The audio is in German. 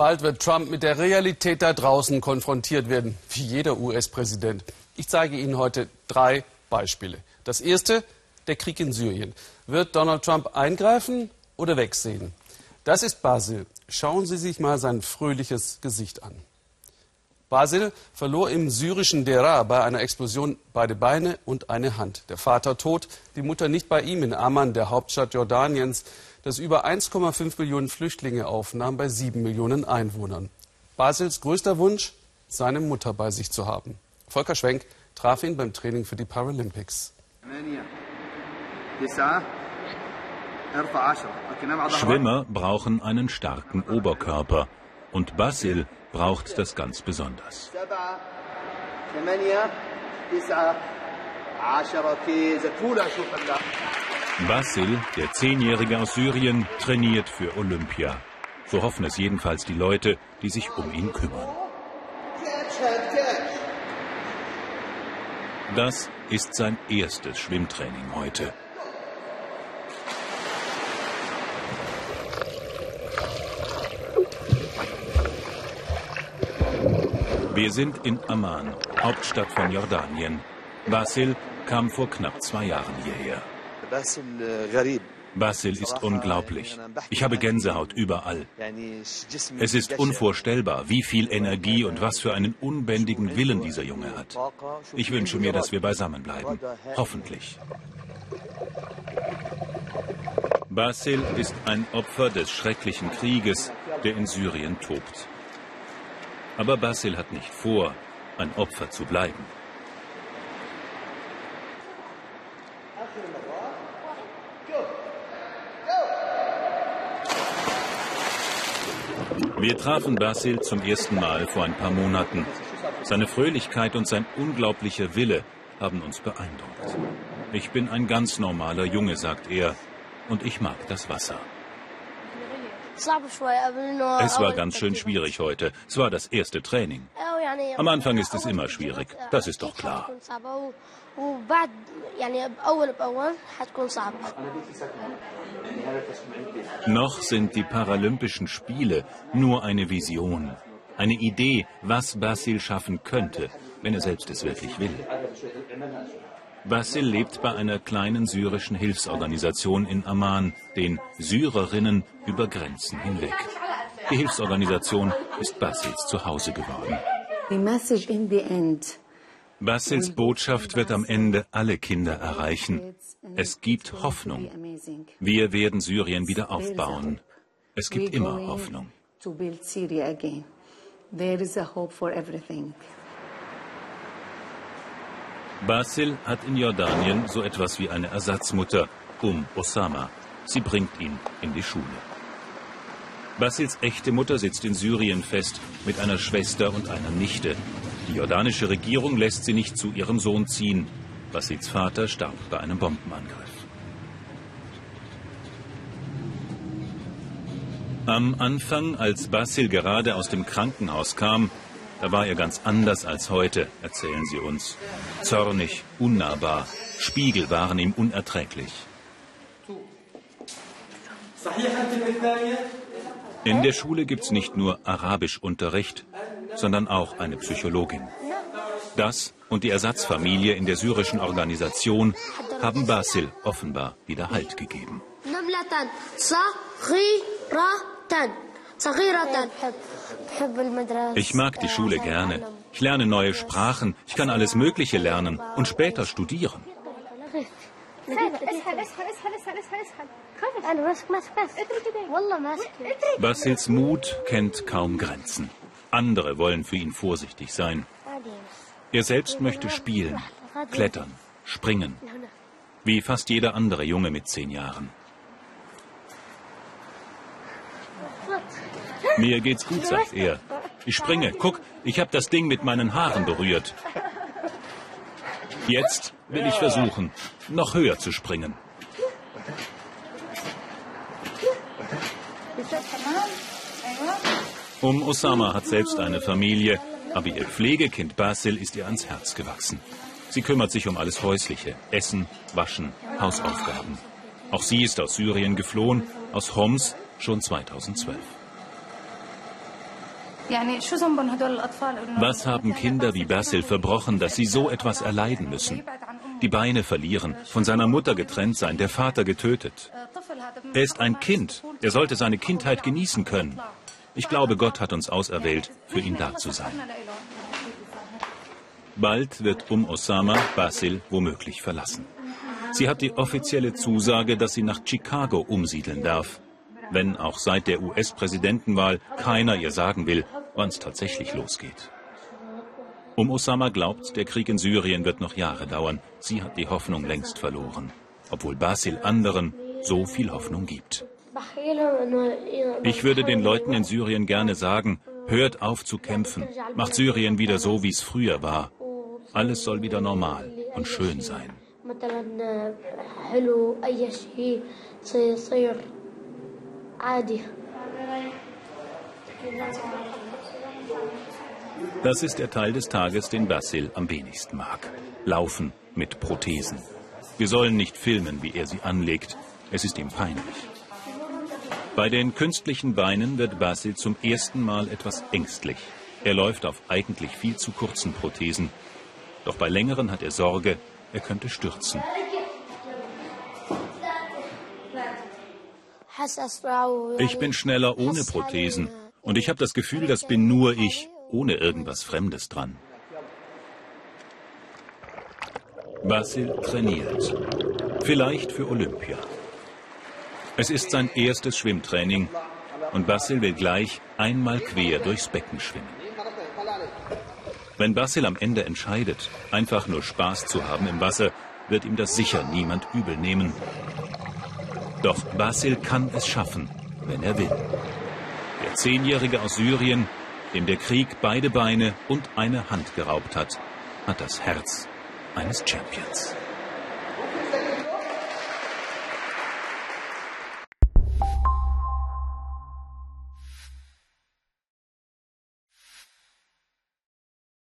Bald wird Trump mit der Realität da draußen konfrontiert werden, wie jeder US-Präsident. Ich zeige Ihnen heute drei Beispiele. Das erste, der Krieg in Syrien. Wird Donald Trump eingreifen oder wegsehen? Das ist Basil. Schauen Sie sich mal sein fröhliches Gesicht an. Basil verlor im syrischen Deraa bei einer Explosion beide Beine und eine Hand. Der Vater tot, die Mutter nicht bei ihm in Amman, der Hauptstadt Jordaniens, das über 1,5 Millionen Flüchtlinge aufnahm bei sieben Millionen Einwohnern. Basils größter Wunsch, seine Mutter bei sich zu haben. Volker Schwenk traf ihn beim Training für die Paralympics. Schwimmer brauchen einen starken Oberkörper und Basil braucht das ganz besonders. Basil, der Zehnjährige aus Syrien, trainiert für Olympia. So hoffen es jedenfalls die Leute, die sich um ihn kümmern. Das ist sein erstes Schwimmtraining heute. Wir sind in Amman, Hauptstadt von Jordanien. Basil kam vor knapp zwei Jahren hierher. Basil ist unglaublich. Ich habe Gänsehaut überall. Es ist unvorstellbar, wie viel Energie und was für einen unbändigen Willen dieser Junge hat. Ich wünsche mir, dass wir beisammen bleiben. Hoffentlich. Basil ist ein Opfer des schrecklichen Krieges, der in Syrien tobt. Aber Basil hat nicht vor, ein Opfer zu bleiben. Wir trafen Basil zum ersten Mal vor ein paar Monaten. Seine Fröhlichkeit und sein unglaublicher Wille haben uns beeindruckt. Ich bin ein ganz normaler Junge, sagt er, und ich mag das Wasser. Es war ganz schön schwierig heute. Es war das erste Training. Am Anfang ist es immer schwierig. Das ist doch klar. Noch sind die Paralympischen Spiele nur eine Vision. Eine Idee, was Basil schaffen könnte, wenn er selbst es wirklich will. Basil lebt bei einer kleinen syrischen Hilfsorganisation in Amman, den Syrerinnen über Grenzen hinweg. Die Hilfsorganisation ist Basils Zuhause geworden. Basils Botschaft wird am Ende alle Kinder erreichen. Es gibt Hoffnung. Wir werden Syrien wieder aufbauen. Es gibt immer Hoffnung. There is a hope for everything. Basil hat in Jordanien so etwas wie eine Ersatzmutter, Um Osama. Sie bringt ihn in die Schule. Basils echte Mutter sitzt in Syrien fest mit einer Schwester und einer Nichte. Die jordanische Regierung lässt sie nicht zu ihrem Sohn ziehen. Basils Vater starb bei einem Bombenangriff. Am Anfang, als Basil gerade aus dem Krankenhaus kam, da war er ganz anders als heute, erzählen sie uns. Zornig, unnahbar, Spiegel waren ihm unerträglich. In der Schule gibt es nicht nur Arabischunterricht, sondern auch eine Psychologin. Das und die Ersatzfamilie in der syrischen Organisation haben Basil offenbar wieder Halt gegeben. Ich mag die Schule gerne. Ich lerne neue Sprachen. Ich kann alles Mögliche lernen und später studieren. Basils Mut kennt kaum Grenzen. Andere wollen für ihn vorsichtig sein. Er selbst möchte spielen, klettern, springen. Wie fast jeder andere Junge mit zehn Jahren. Mir geht's gut, sagt er. Ich springe. Guck, ich habe das Ding mit meinen Haaren berührt. Jetzt will ich versuchen, noch höher zu springen. Um Osama hat selbst eine Familie, aber ihr Pflegekind Basil ist ihr ans Herz gewachsen. Sie kümmert sich um alles Häusliche, Essen, Waschen, Hausaufgaben. Auch sie ist aus Syrien geflohen, aus Homs schon 2012. Was haben Kinder wie Basil verbrochen, dass sie so etwas erleiden müssen? Die Beine verlieren, von seiner Mutter getrennt sein, der Vater getötet. Er ist ein Kind. Er sollte seine Kindheit genießen können. Ich glaube, Gott hat uns auserwählt, für ihn da zu sein. Bald wird um Osama Basil womöglich verlassen. Sie hat die offizielle Zusage, dass sie nach Chicago umsiedeln darf. Wenn auch seit der US-Präsidentenwahl keiner ihr sagen will, wann es tatsächlich losgeht. Um Osama glaubt, der Krieg in Syrien wird noch Jahre dauern. Sie hat die Hoffnung längst verloren, obwohl Basil anderen so viel Hoffnung gibt. Ich würde den Leuten in Syrien gerne sagen, hört auf zu kämpfen, macht Syrien wieder so, wie es früher war. Alles soll wieder normal und schön sein. Das ist der Teil des Tages, den Basil am wenigsten mag. Laufen mit Prothesen. Wir sollen nicht filmen, wie er sie anlegt. Es ist ihm peinlich. Bei den künstlichen Beinen wird Basil zum ersten Mal etwas ängstlich. Er läuft auf eigentlich viel zu kurzen Prothesen. Doch bei längeren hat er Sorge, er könnte stürzen. Ich bin schneller ohne Prothesen. Und ich habe das Gefühl, das bin nur ich, ohne irgendwas Fremdes dran. Basil trainiert. Vielleicht für Olympia. Es ist sein erstes Schwimmtraining und Basil will gleich einmal quer durchs Becken schwimmen. Wenn Basil am Ende entscheidet, einfach nur Spaß zu haben im Wasser, wird ihm das sicher niemand übel nehmen. Doch Basil kann es schaffen, wenn er will. Der Zehnjährige aus Syrien, dem der Krieg beide Beine und eine Hand geraubt hat, hat das Herz eines Champions.